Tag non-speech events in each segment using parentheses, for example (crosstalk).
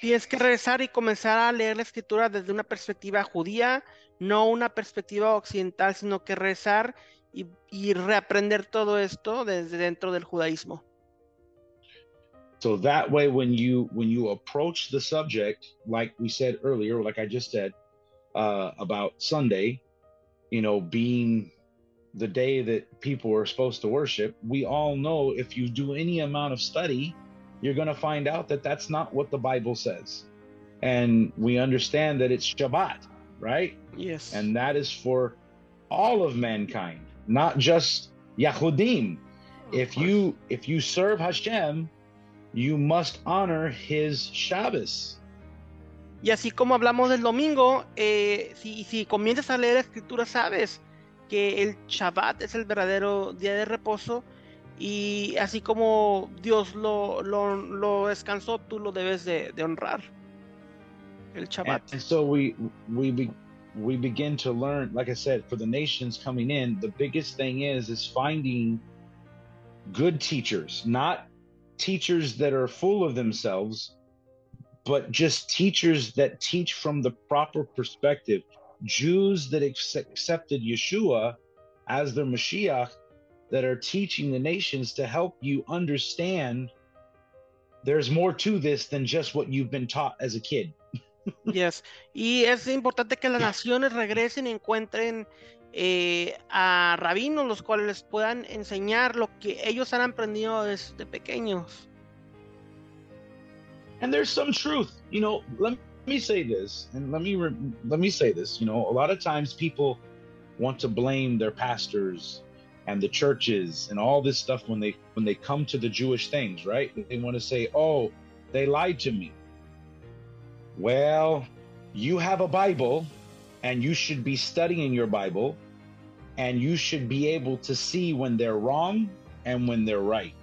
Tienes que regresar y comenzar a leer la escritura desde una perspectiva judía, no una perspectiva occidental, sino que rezar y, y reaprender todo esto desde dentro del judaísmo. So that way, when you when you approach the subject, like we said earlier, like I just said uh, about Sunday, you know, being the day that people are supposed to worship, we all know if you do any amount of study, you're going to find out that that's not what the Bible says. And we understand that it's Shabbat, right? Yes. And that is for all of mankind, not just Yahudim. If you if you serve Hashem, you must honor his Shabbos. Y así como hablamos del domingo, eh, si, si comienzas a leer la escritura, sabes que el Shabbat es el verdadero día de reposo y así como Dios lo, lo, lo descansó, tú lo debes de, de honrar. El Shabbat. And, and so we we be, we begin to learn, like I said, for the nations coming in, the biggest thing is is finding good teachers, not teachers that are full of themselves, but just teachers that teach from the proper perspective. Jews that ex- accepted Yeshua as their Mashiach that are teaching the nations to help you understand there's more to this than just what you've been taught as a kid. (laughs) Yes. Y es importante que las naciones regresen y encuentren eh, a rabinos los cuales les puedan enseñar lo que ellos han aprendido desde pequeños. and there's some truth you know let me say this and let me re- let me say this you know a lot of times people want to blame their pastors and the churches and all this stuff when they when they come to the jewish things right they want to say oh they lied to me well you have a bible and you should be studying your bible and you should be able to see when they're wrong and when they're right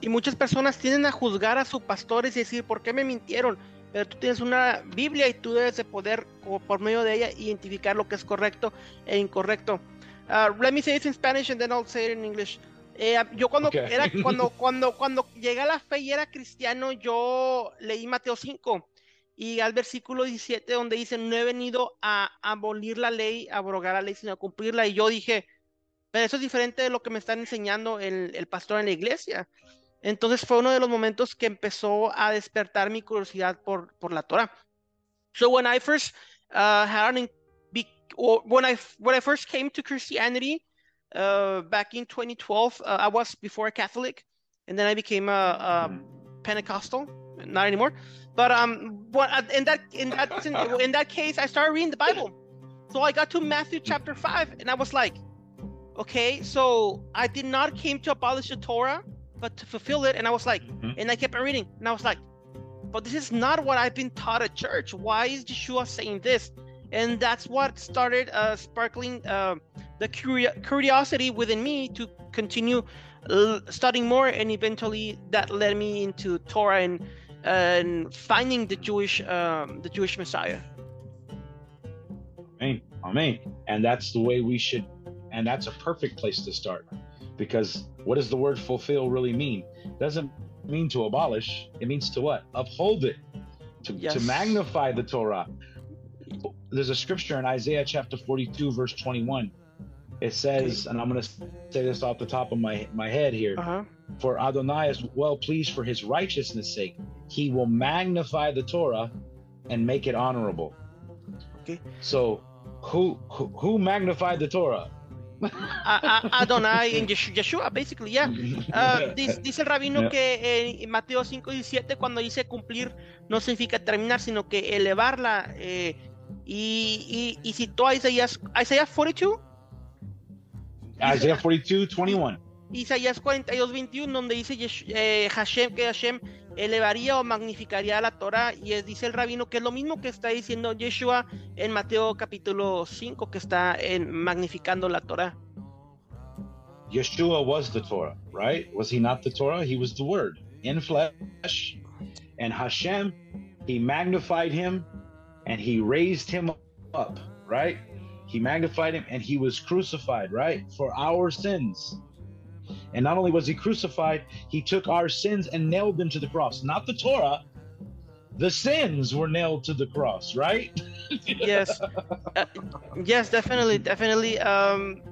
Y muchas personas tienden a juzgar a sus pastores y decir, ¿por qué me mintieron? Pero tú tienes una Biblia y tú debes de poder, por medio de ella, identificar lo que es correcto e incorrecto. Uh, let me say it in Spanish and then I'll say it in English. Eh, yo cuando Okay. era (laughs) cuando cuando cuando llegué a la fe y era cristiano, yo leí Mateo 5 y al versículo 17 donde dice, no he venido a abolir la ley, a abrogar la ley, sino a cumplirla. Y yo dije, pero eso es diferente de lo que me están enseñando el, el pastor en la iglesia. Entonces fue uno de los momentos que empezó a despertar mi curiosidad por, por la Torah. So when I first uh, had an, or when I when I first came to Christianity uh, back in 2012, uh, I was before a Catholic, and then I became a, a Pentecostal. Not anymore, but um, what in that in that in that case, I started reading the Bible. So I got to Matthew chapter five, and I was like, okay, so I did not came to abolish the Torah, but to fulfill it. And I was like, Mhm. and I kept on reading, and I was like, but this is not what I've been taught at church. Why is Yeshua saying this? And that's what started uh, sparkling uh, the curio- curiosity within me to continue uh, studying more, and eventually that led me into Torah and and finding the Jewish um, the Jewish Messiah. Amen. Amen. And that's the way we should, and that's a perfect place to start. Because what does the word fulfill really mean? It doesn't mean to abolish, it means to what? Uphold it, to, to magnify the Torah. There's a scripture in Isaiah chapter 42, verse 21. It says, and I'm going to say this off the top of my, my head here Uh huh. For Adonai is well pleased for his righteousness' sake. He will magnify the Torah and make it honorable. Okay. So, who who, who magnified the Torah? Adonai en Yesh- Yeshua, basically, yeah. (laughs) Ah, dice, dice el rabino Yeah. que en Mateo 5 y 17 cuando dice cumplir no significa terminar, sino que elevarla. eh, y, y, y citó a Isaías, Isaías 42, Isaiah 42, 21. Isaías 42, 21, donde dice eh, Hashem que Hashem elevaría o magnificaría la Torah. Y es- dice el rabino que es lo mismo que está diciendo Yeshua en Mateo capítulo 5, que está en magnificando la Torah. Yeshua was the Torah, right? Was he not the Torah? He was the Word in flesh. And Hashem, he magnified him and he raised him up, right? He magnified him and he was crucified, right? For our sins. And not only was he crucified, he took our sins and nailed them to the cross. Not the Torah, the sins were nailed to the cross, right? yes, (laughs) uh, yes, definitely, definitely. Um,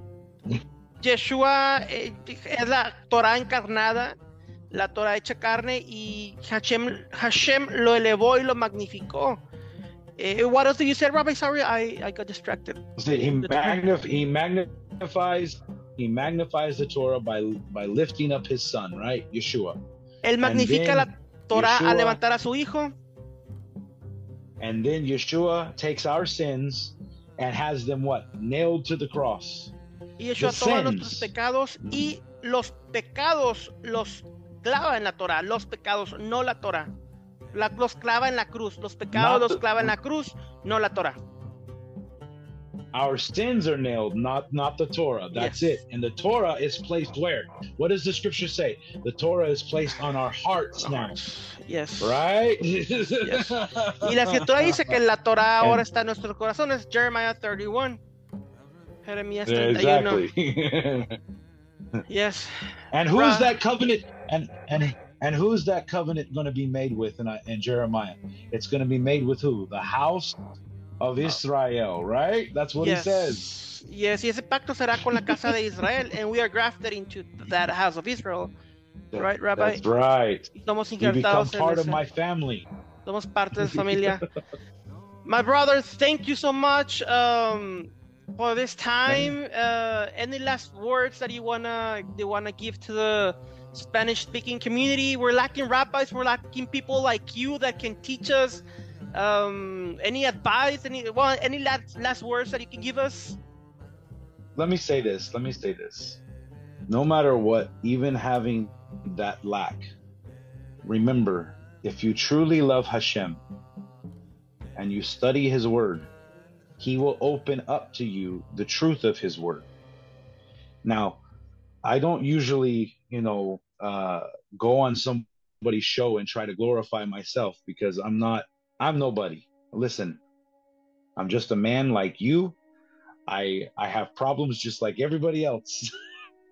Yeshua eh, es la Torah encarnada, la Torah hecha carne, y Hashem, Hashem lo elevó y lo magnificó. Uh, what else did you say, Rabbi? Sorry, I, I got distracted. He, magnif- he magnifies he magnifies the Torah by by lifting up his son, right? Yeshua. Él magnifica la Torah Yeshua, al levantar a su hijo. And then Yeshua takes our sins and has them what? Nailed to the cross. Y Yeshua the toma sins. nuestros pecados y los pecados los clava en la Torah, los pecados, no la Torah. La, los clava en la cruz, los pecados Not los clava en la cruz, no la Torah. Our sins are nailed, not not the Torah. That's yes. it. And the Torah is placed where? What does the scripture say? The Torah is placed on our hearts ah, now. Yes. Right? yes. (laughs) Y la escritura dice que la Torah ahora está en nuestros corazones. Jeremiah 31. Jeremías 31. Exactly. yes. (laughs) And who is that covenant? And and and who's that covenant going to be made with in, in Jeremiah? It's going to be made with who? The house of Israel, right? That's what yes. he says. Yes, y ese pacto será con la casa de Israel, and we are grafted into that house of Israel. right, Rabbi? That's right. Somos you become part of my family. Somos parte de (laughs) familia. my brothers, thank you so much um, for this time. Uh, any last words that you wanna you wanna give to the Spanish-speaking community? We're lacking rabbis. We're lacking people like you that can teach us um, any advice? Any well, any last last words that you can give us? Let me say this. Let me say this. No matter what, even having that lack, remember if you truly love Hashem and you study His Word, He will open up to you the truth of His Word. Now, I don't usually, you know, uh, go on somebody's show and try to glorify myself because I'm not I'm nobody. Listen, I'm just a man like you. I I have problems just like everybody else.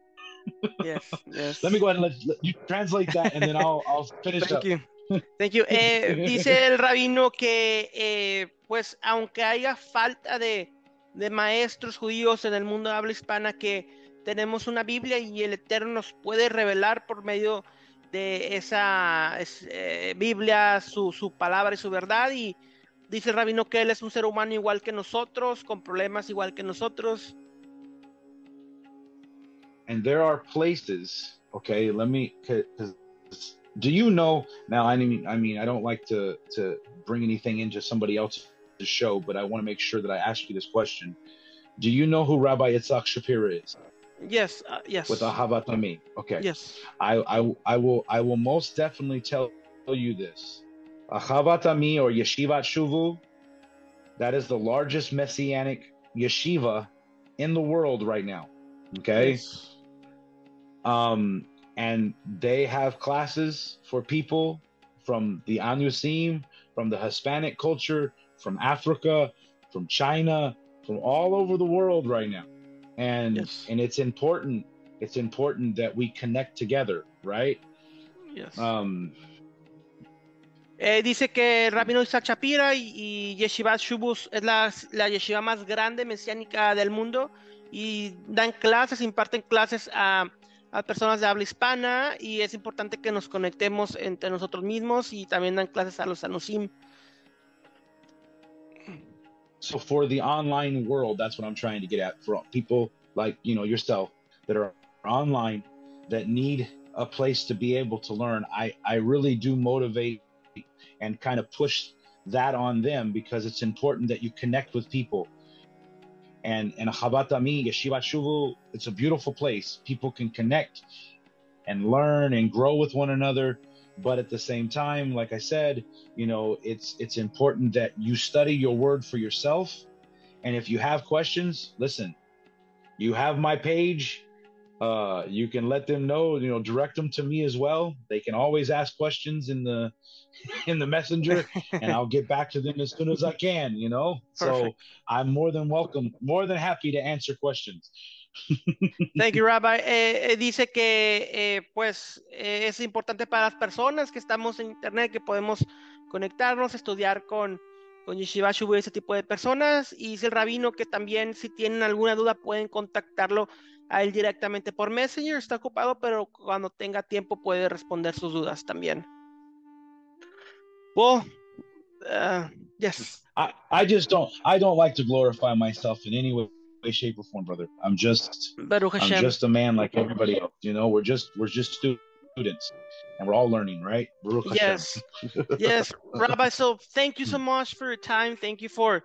(laughs) yes, yes. Let me go ahead and let, let you translate that, and then I'll I'll finish Thank up. You. (laughs) Thank you. Eh, dice el rabino que, eh, pues, aunque haya falta de, de maestros judíos en el mundo de habla hispana, que tenemos una Biblia y el Eterno nos puede revelar por medio de esa eh, Biblia, su, su, palabra y su verdad. Y dice el rabino que él es un ser humano igual que nosotros, con problemas igual que nosotros. And there are places, okay, let me, do you know, now I mean, I mean, I don't like to, to bring anything into somebody else's show, but I want to make sure that I ask you this question. Do you know who Rabbi Yitzhak Shapira is? Yes, uh, yes. With Ahavat Ammi. Okay. Yes. I, I I will I will most definitely tell you this. Ahavat Ammi or Yeshivat Shuvu, that is the largest messianic yeshiva in the world right now. Okay. Yes. Um, and they have classes for people from the Anusim, from the Hispanic culture, from Africa, from China, from all over the world right now and yes. and it's important it's important that we connect together right yes um eh, dice que Rabino Isaac Shapira y, y Yeshiva Shubus es la, la yeshiva más grande mesiánica del mundo y dan clases, imparten clases a, a, personas de habla hispana y es importante que nos conectemos entre nosotros mismos y también dan clases a los anusim. So for the online world, that's what I'm trying to get at. For people like you know yourself that are online that need a place to be able to learn, I I really do motivate and kind of push that on them because it's important that you connect with people. And and Ahavat Ammi, Yeshiva Shuvu, it's a beautiful place. People can connect and learn and grow with one another but at the same time like i said you know it's it's important that you study your word for yourself. And if you have questions listen you have my page. Uh you can let them know you know direct them to me as well. They can always ask questions in the (laughs) in the messenger and i'll get back to them as soon as i can you know? Perfect. so i'm more than welcome more than happy to answer questions Thank you, (laughs) Rabbi. Eh, eh, dice que eh, pues eh, es importante para las personas que estamos en internet que podemos conectarnos, estudiar con, con Yeshiva Shubu y ese tipo de personas. Y dice el rabino que también si tienen alguna duda pueden contactarlo a él directamente por Messenger. Está ocupado, pero cuando tenga tiempo puede responder sus dudas también. Well, uh, yes. I, I just don't I don't like to glorify myself in any way, shape, or form, brother. I'm just Baruch I'm just a man like everybody else. You know, we're just we're just students, and we're all learning, right? Baruch Yes, (laughs) yes, Rabbi. So thank you so much for your time. Thank you for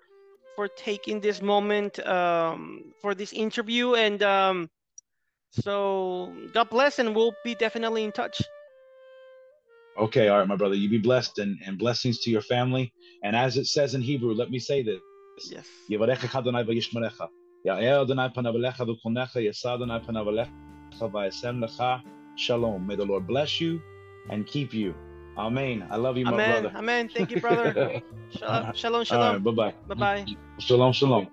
for taking this moment um, for this interview, and um, so God bless, and we'll be definitely in touch. Okay, all right, my brother. You be blessed and, and blessings to your family. And as it says in Hebrew, let me say this. Yes. May the Lord bless you and keep you. Amen. I love you, my Amen. brother. Amen. Thank you, brother. (laughs) shalom, shalom. shalom. Right, bye bye. Bye bye. Shalom, shalom.